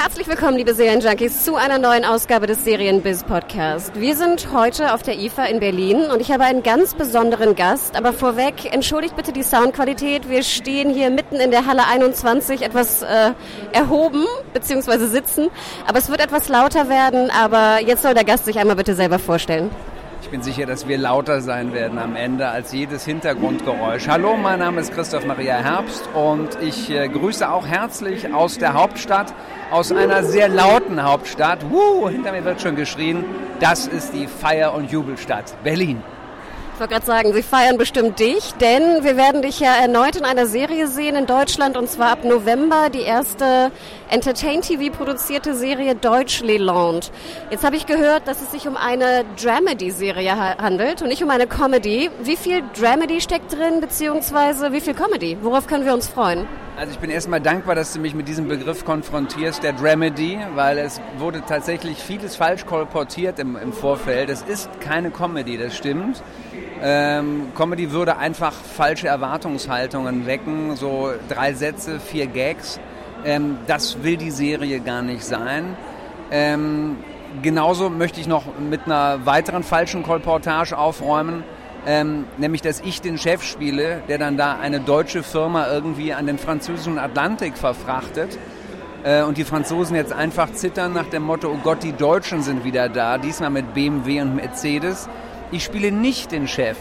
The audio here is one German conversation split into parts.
Herzlich willkommen, liebe Serienjunkies, zu einer neuen Ausgabe des Serienbiz Podcast. Wir sind heute auf der IFA in Berlin und ich habe einen ganz besonderen Gast. Aber vorweg, entschuldigt bitte die Soundqualität. Wir stehen hier mitten in der Halle 21, etwas äh, erhoben bzw. sitzen. Aber es wird etwas lauter werden. Aber jetzt soll der Gast sich einmal bitte selber vorstellen. Ich bin sicher, dass wir lauter sein werden am Ende als jedes Hintergrundgeräusch. Hallo, mein Name ist Christoph Maria Herbst und ich äh, grüße auch herzlich aus der Hauptstadt, aus einer sehr lauten Hauptstadt. Wuh, hinter mir wird schon geschrien. Das ist die Feier- und Jubelstadt Berlin. Ich wollte gerade sagen, sie feiern bestimmt dich, denn wir werden dich ja erneut in einer Serie sehen in Deutschland und zwar ab November die erste Entertain TV produzierte Serie Deutschland. Jetzt habe ich gehört, dass es sich um eine Dramedy-Serie handelt und nicht um eine Comedy. Wie viel Dramedy steckt drin, beziehungsweise wie viel Comedy? Worauf können wir uns freuen? Also ich bin erstmal dankbar, dass du mich mit diesem Begriff konfrontierst, der Dramedy, weil es wurde tatsächlich vieles falsch kolportiert im, im Vorfeld. Es ist keine Comedy, das stimmt. Ähm, Comedy würde einfach falsche Erwartungshaltungen wecken, so drei Sätze, vier Gags. Ähm, das will die Serie gar nicht sein. Ähm, genauso möchte ich noch mit einer weiteren falschen Kolportage aufräumen, ähm, nämlich dass ich den Chef spiele, der dann da eine deutsche Firma irgendwie an den französischen Atlantik verfrachtet. Äh, und die Franzosen jetzt einfach zittern nach dem Motto, oh Gott, die Deutschen sind wieder da, diesmal mit BMW und Mercedes. Ich spiele nicht den Chef.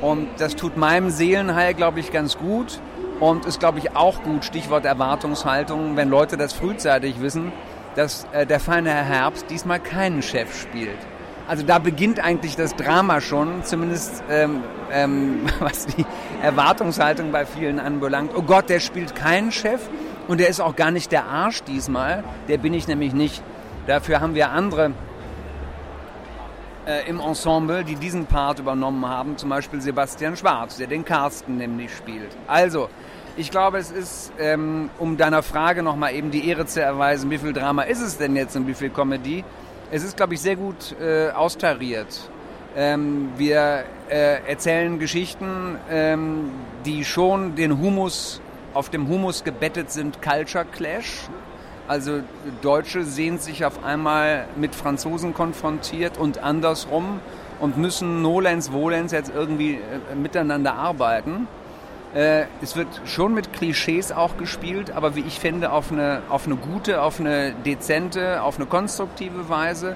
Und das tut meinem Seelenheil, glaube ich, ganz gut. Und ist, glaube ich, auch gut, Stichwort Erwartungshaltung, wenn Leute das frühzeitig wissen, dass äh, der feine Herr Herbst diesmal keinen Chef spielt. Also da beginnt eigentlich das Drama schon, zumindest ähm, ähm, was die Erwartungshaltung bei vielen anbelangt. Oh Gott, der spielt keinen Chef und der ist auch gar nicht der Arsch diesmal. Der bin ich nämlich nicht. Dafür haben wir andere äh, im Ensemble, die diesen Part übernommen haben, zum Beispiel Sebastian Schwarz, der den Carsten nämlich spielt. Also, ich glaube, es ist, ähm, um deiner Frage nochmal eben die Ehre zu erweisen, wie viel Drama ist es denn jetzt und wie viel Comedy? Es ist, glaube ich, sehr gut äh, austariert. Ähm, wir äh, erzählen Geschichten, ähm, die schon den Humus, auf dem Humus gebettet sind, Culture Clash. Also Deutsche sehen sich auf einmal mit Franzosen konfrontiert und andersrum und müssen nolens volens jetzt irgendwie äh, miteinander arbeiten. Äh, es wird schon mit Klischees auch gespielt, aber wie ich finde, auf eine, auf eine gute, auf eine dezente, auf eine konstruktive Weise.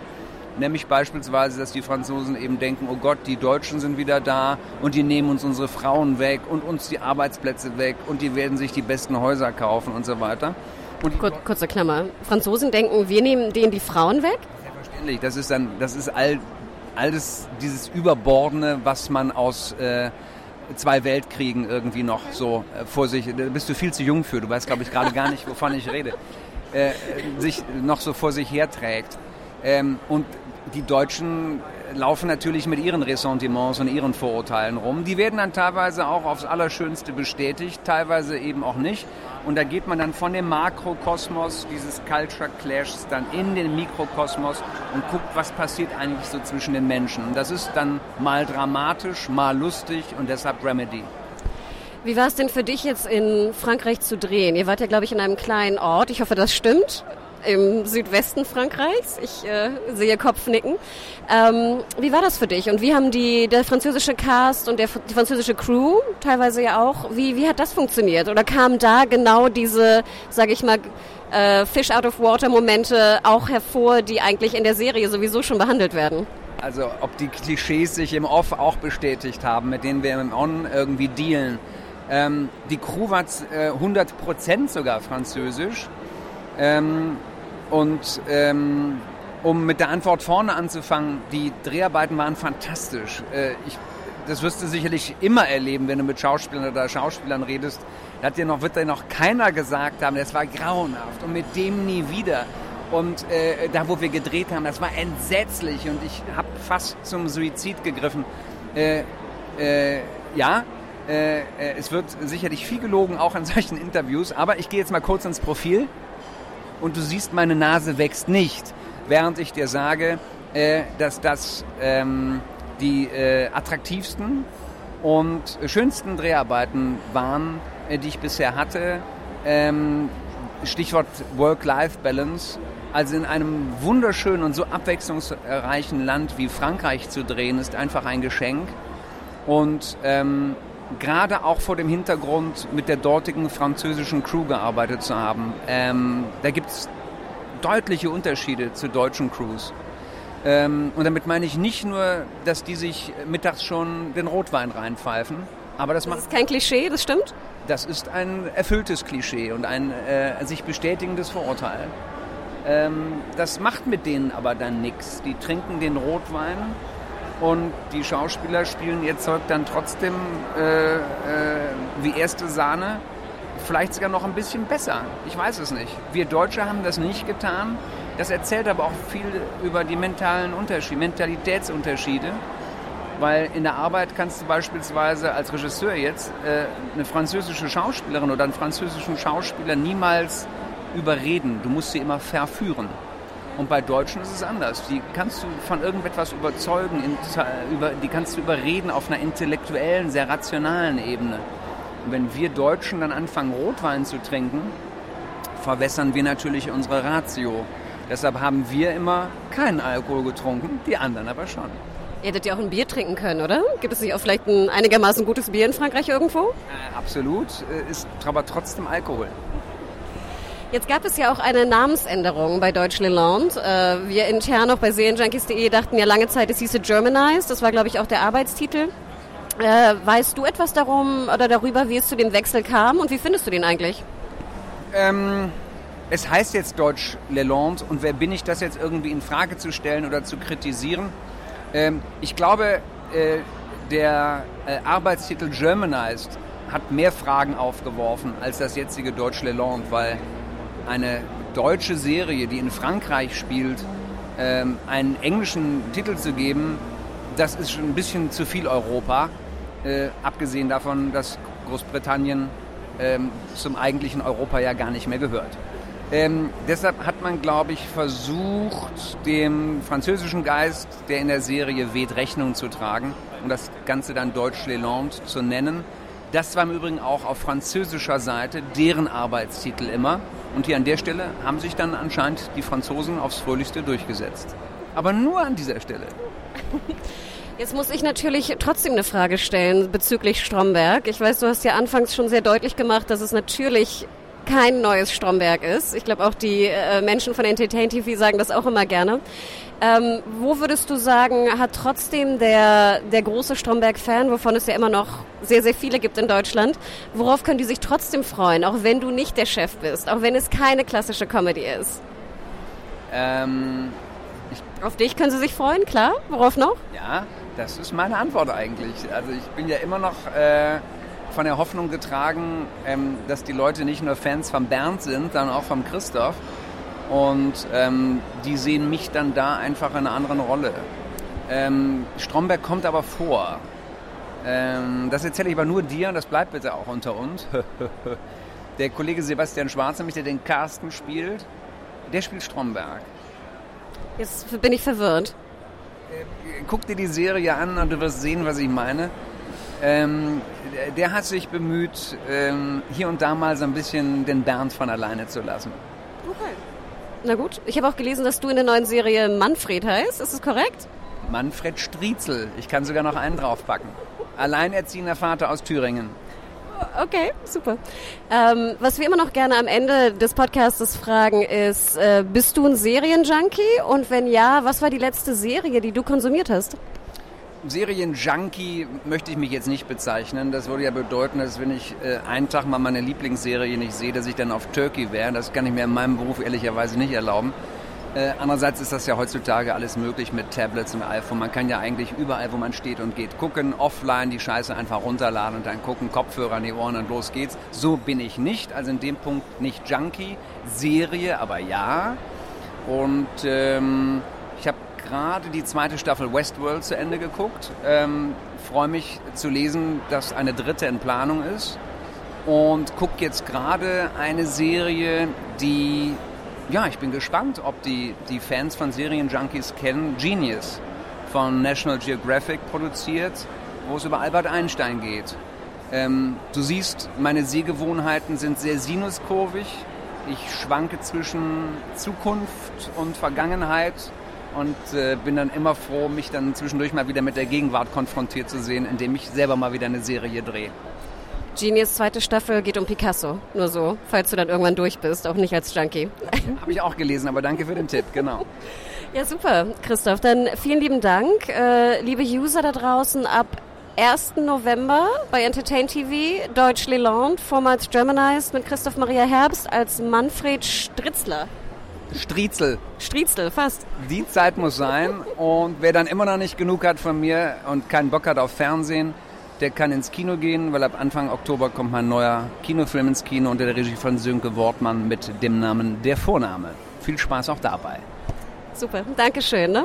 Nämlich beispielsweise, dass die Franzosen eben denken, oh Gott, die Deutschen sind wieder da und die nehmen uns unsere Frauen weg und uns die Arbeitsplätze weg und die werden sich die besten Häuser kaufen und so weiter. Und Kur kurze Klammer. Franzosen denken, wir nehmen denen die Frauen weg? Selbstverständlich. Das ist dann, das ist all, alles dieses Überbordene, was man aus äh, zwei Weltkriegen irgendwie noch so äh, vor sich, da bist du viel zu jung für, du weißt glaube ich gerade gar nicht, wovon ich rede, äh, sich noch so vor sich herträgt. Ähm, und die Deutschen laufen natürlich mit ihren Ressentiments und ihren Vorurteilen rum. Die werden dann teilweise auch aufs Allerschönste bestätigt, teilweise eben auch nicht. Und da geht man dann von dem Makrokosmos dieses Culture Clashs dann in den Mikrokosmos und guckt, was passiert eigentlich so zwischen den Menschen. Und das ist dann mal dramatisch, mal lustig und deshalb Remedy. Wie war es denn für dich jetzt in Frankreich zu drehen? Ihr wart ja, glaube ich, in einem kleinen Ort. Ich hoffe, das stimmt im Südwesten Frankreichs. Ich äh, sehe Kopfnicken. Ähm, wie war das für dich? Und wie haben die, der französische Cast und der, die französische Crew teilweise ja auch, wie, wie hat das funktioniert? Oder kamen da genau diese, sage ich mal, äh, Fish out of water Momente auch hervor, die eigentlich in der Serie sowieso schon behandelt werden? Also ob die Klischees sich im Off auch bestätigt haben, mit denen wir im On irgendwie dealen. Ähm, die Crew war äh, 100% sogar französisch. Ähm, und ähm, um mit der Antwort vorne anzufangen, die Dreharbeiten waren fantastisch. Äh, ich das wirst du sicherlich immer erleben, wenn du mit Schauspielern oder Schauspielern redest. Da hat dir noch, wird dir noch keiner gesagt haben, das war grauenhaft und mit dem nie wieder. Und äh, da, wo wir gedreht haben, das war entsetzlich und ich habe fast zum Suizid gegriffen. Äh, äh, ja, äh, äh, es wird sicherlich viel gelogen, auch in solchen Interviews, aber ich gehe jetzt mal kurz ins Profil und du siehst, meine Nase wächst nicht, während ich dir sage, äh, dass das ähm, die äh, attraktivsten und schönsten Dreharbeiten waren, äh, die ich bisher hatte. Ähm, Stichwort Work-Life-Balance. Also in einem wunderschönen und so abwechslungsreichen Land wie Frankreich zu drehen, ist einfach ein Geschenk. Und ähm, gerade auch vor dem Hintergrund mit der dortigen französischen Crew gearbeitet zu haben, ähm, da gibt es deutliche Unterschiede zu deutschen Crews. Ähm, und damit meine ich nicht nur, dass die sich mittags schon den Rotwein reinpfeifen, aber das, das ist kein Klischee, das stimmt? Das ist ein erfülltes Klischee und ein äh, sich bestätigendes Vorurteil. Ähm, das macht mit denen aber dann nichts. Die trinken den Rotwein und die Schauspieler spielen ihr Zeug dann trotzdem äh, äh, wie erste Sahne, vielleicht sogar noch ein bisschen besser. Ich weiß es nicht. Wir Deutsche haben das nicht getan. Das erzählt aber auch viel über die mentalen Unterschiede, Mentalitätsunterschiede. Weil in der Arbeit kannst du beispielsweise als Regisseur jetzt äh, eine französische Schauspielerin oder einen französischen Schauspieler niemals überreden. Du musst sie immer verführen. Und bei Deutschen ist es anders. Die kannst du von irgendetwas überzeugen, die kannst du überreden auf einer intellektuellen, sehr rationalen Ebene. Und wenn wir Deutschen dann anfangen, Rotwein zu trinken, verwässern wir natürlich unsere Ratio. Deshalb haben wir immer keinen Alkohol getrunken, die anderen aber schon. Ihr hättet ja auch ein Bier trinken können, oder? Gibt es nicht auch vielleicht ein einigermaßen gutes Bier in Frankreich irgendwo? Äh, absolut, äh, ist aber trotzdem Alkohol. Jetzt gab es ja auch eine Namensänderung bei Deutsch Leland. Äh, wir intern auch bei Serienjunkies.de dachten ja lange Zeit, es hieße Germanized. Das war, glaube ich, auch der Arbeitstitel. Äh, weißt du etwas darum oder darüber, wie es zu dem Wechsel kam und wie findest du den eigentlich? Ähm, es heißt jetzt Deutsch Leland und wer bin ich, das jetzt irgendwie in Frage zu stellen oder zu kritisieren? Ähm, ich glaube, äh, der äh, Arbeitstitel Germanized hat mehr Fragen aufgeworfen als das jetzige Deutsch Leland, weil eine deutsche Serie, die in Frankreich spielt, ähm, einen englischen Titel zu geben, das ist schon ein bisschen zu viel Europa. Äh, abgesehen davon, dass Großbritannien ähm, zum eigentlichen Europa ja gar nicht mehr gehört. Ähm, deshalb hat man, glaube ich, versucht, dem französischen Geist, der in der Serie weht, Rechnung zu tragen und das Ganze dann Deutsch Leland zu nennen. Das war im Übrigen auch auf französischer Seite deren Arbeitstitel immer. Und hier an der Stelle haben sich dann anscheinend die Franzosen aufs Fröhlichste durchgesetzt. Aber nur an dieser Stelle. Jetzt muss ich natürlich trotzdem eine Frage stellen bezüglich Stromberg. Ich weiß, du hast ja anfangs schon sehr deutlich gemacht, dass es natürlich kein neues Stromberg ist. Ich glaube auch die äh, Menschen von Entertain TV sagen das auch immer gerne. Ähm, wo würdest du sagen, hat trotzdem der, der große Stromberg-Fan, wovon es ja immer noch sehr, sehr viele gibt in Deutschland, worauf können die sich trotzdem freuen, auch wenn du nicht der Chef bist, auch wenn es keine klassische Comedy ist? Ähm, Auf dich können sie sich freuen, klar. Worauf noch? Ja, das ist meine Antwort eigentlich. Also ich bin ja immer noch... Äh von der Hoffnung getragen, ähm, dass die Leute nicht nur Fans von Bernd sind, sondern auch von Christoph. Und ähm, die sehen mich dann da einfach in einer anderen Rolle. Ähm, Stromberg kommt aber vor. Ähm, das erzähle ich aber nur dir und das bleibt bitte auch unter uns. der Kollege Sebastian Schwarzenegger, der den Carsten spielt, der spielt Stromberg. Jetzt bin ich verwirrt. Äh, guck dir die Serie an und du wirst sehen, was ich meine. Ähm, der hat sich bemüht, ähm, hier und da mal so ein bisschen den Bernd von alleine zu lassen. Okay. Na gut, ich habe auch gelesen, dass du in der neuen Serie Manfred heißt. Ist das korrekt? Manfred Striezel. Ich kann sogar noch einen draufpacken. Alleinerziehender Vater aus Thüringen. Okay, super. Ähm, was wir immer noch gerne am Ende des Podcasts fragen ist, äh, bist du ein Serienjunkie? Und wenn ja, was war die letzte Serie, die du konsumiert hast? Serienjunkie möchte ich mich jetzt nicht bezeichnen. Das würde ja bedeuten, dass wenn ich äh, einen Tag mal meine Lieblingsserie nicht sehe, dass ich dann auf Turkey wäre. Das kann ich mir in meinem Beruf ehrlicherweise nicht erlauben. Äh, andererseits ist das ja heutzutage alles möglich mit Tablets und iPhone. Man kann ja eigentlich überall, wo man steht und geht, gucken, offline die Scheiße einfach runterladen und dann gucken, Kopfhörer an die Ohren und los geht's. So bin ich nicht, also in dem Punkt nicht Junkie. Serie, aber ja. Und ähm, ich habe gerade die zweite Staffel Westworld zu Ende geguckt. Ähm, Freue mich zu lesen, dass eine dritte in Planung ist. Und gucke jetzt gerade eine Serie, die ja, ich bin gespannt, ob die, die Fans von Serienjunkies kennen. Genius von National Geographic produziert, wo es über Albert Einstein geht. Ähm, du siehst, meine Sehgewohnheiten sind sehr sinuskurvig. Ich schwanke zwischen Zukunft und Vergangenheit und äh, bin dann immer froh, mich dann zwischendurch mal wieder mit der Gegenwart konfrontiert zu sehen, indem ich selber mal wieder eine Serie drehe. Genius zweite Staffel geht um Picasso. Nur so, falls du dann irgendwann durch bist, auch nicht als Junkie. Habe ich auch gelesen, aber danke für den Tipp, genau. Ja, super, Christoph. Dann vielen lieben Dank. Äh, liebe User da draußen, ab 1. November bei Entertain TV, Deutsch Leland, vormals Germanized mit Christoph Maria Herbst als Manfred Stritzler. Striezel. Striezel, fast. Die Zeit muss sein. Und wer dann immer noch nicht genug hat von mir und keinen Bock hat auf Fernsehen, der kann ins Kino gehen, weil ab Anfang Oktober kommt mein neuer Kinofilm ins Kino unter der Regie von Sönke Wortmann mit dem Namen Der Vorname. Viel Spaß auch dabei. Super, Dankeschön. Ne?